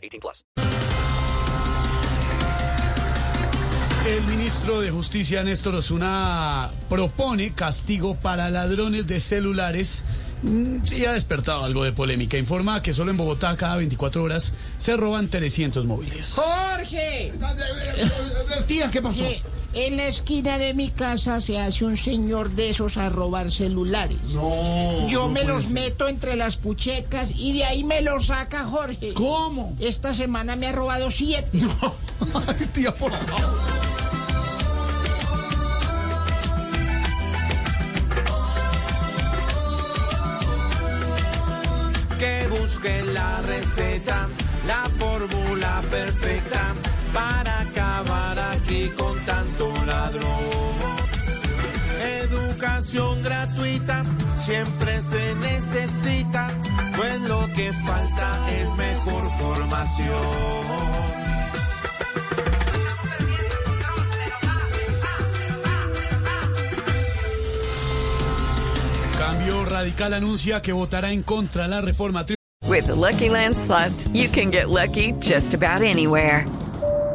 18 plus. El ministro de Justicia, Néstor Osuna, propone castigo para ladrones de celulares. Mm, Sí, ha despertado algo de polémica. Informa que solo en Bogotá, cada 24 horas, se roban 300 móviles. Jorge, Tía, ¿qué pasó? En la esquina de mi casa se hace un señor de esos a robar celulares. No. Yo no me los ser. meto entre las puchecas y de ahí me los saca Jorge. ¿Cómo? Esta semana me ha robado siete. Ay, tía, por favor. que busquen la receta, la fórmula perfecta para siempre se necesita, pues lo que falta es mejor formación. Cambio Radical anuncia que votará en contra la reforma. With the Lucky Land slots, you can get lucky just about anywhere.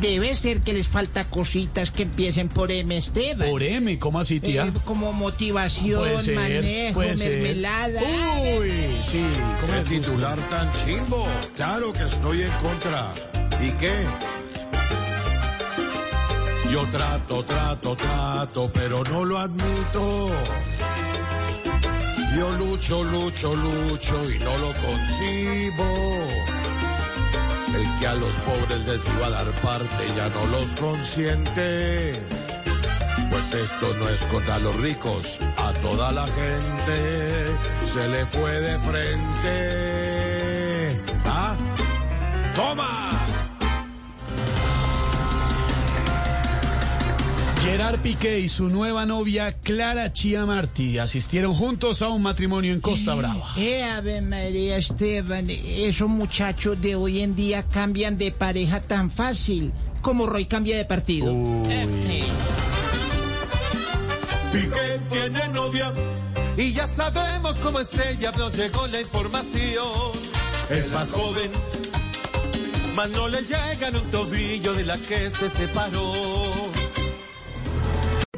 Debe ser que les falta cositas que empiecen por M, Esteban. Por M, ¿cómo así, tía? Eh, como motivación, Puede ser, manejo, puede ser. mermelada. Uy, sí. ¿cómo ¡Qué les gusta? titular tan chimbo! Claro que estoy en contra. ¿Y qué? Yo trato, trato, trato, pero no lo admito. Yo lucho, lucho, lucho y no lo concibo. Que a los pobres les iba a dar parte ya no los consiente. Pues esto no es contra los ricos, a toda la gente se le fue de frente. ¿Ah? ¡Toma! Gerard Piqué y su nueva novia Clara Chia Martí asistieron juntos a un matrimonio en Costa Brava. Eh, Ave María Esteban, esos muchachos de hoy en día cambian de pareja tan fácil como Roy cambia de partido. Eh, eh. Piqué tiene novia y ya sabemos cómo es ella, nos llegó la información. Es más joven, mas no le llegan un tobillo de la que se separó.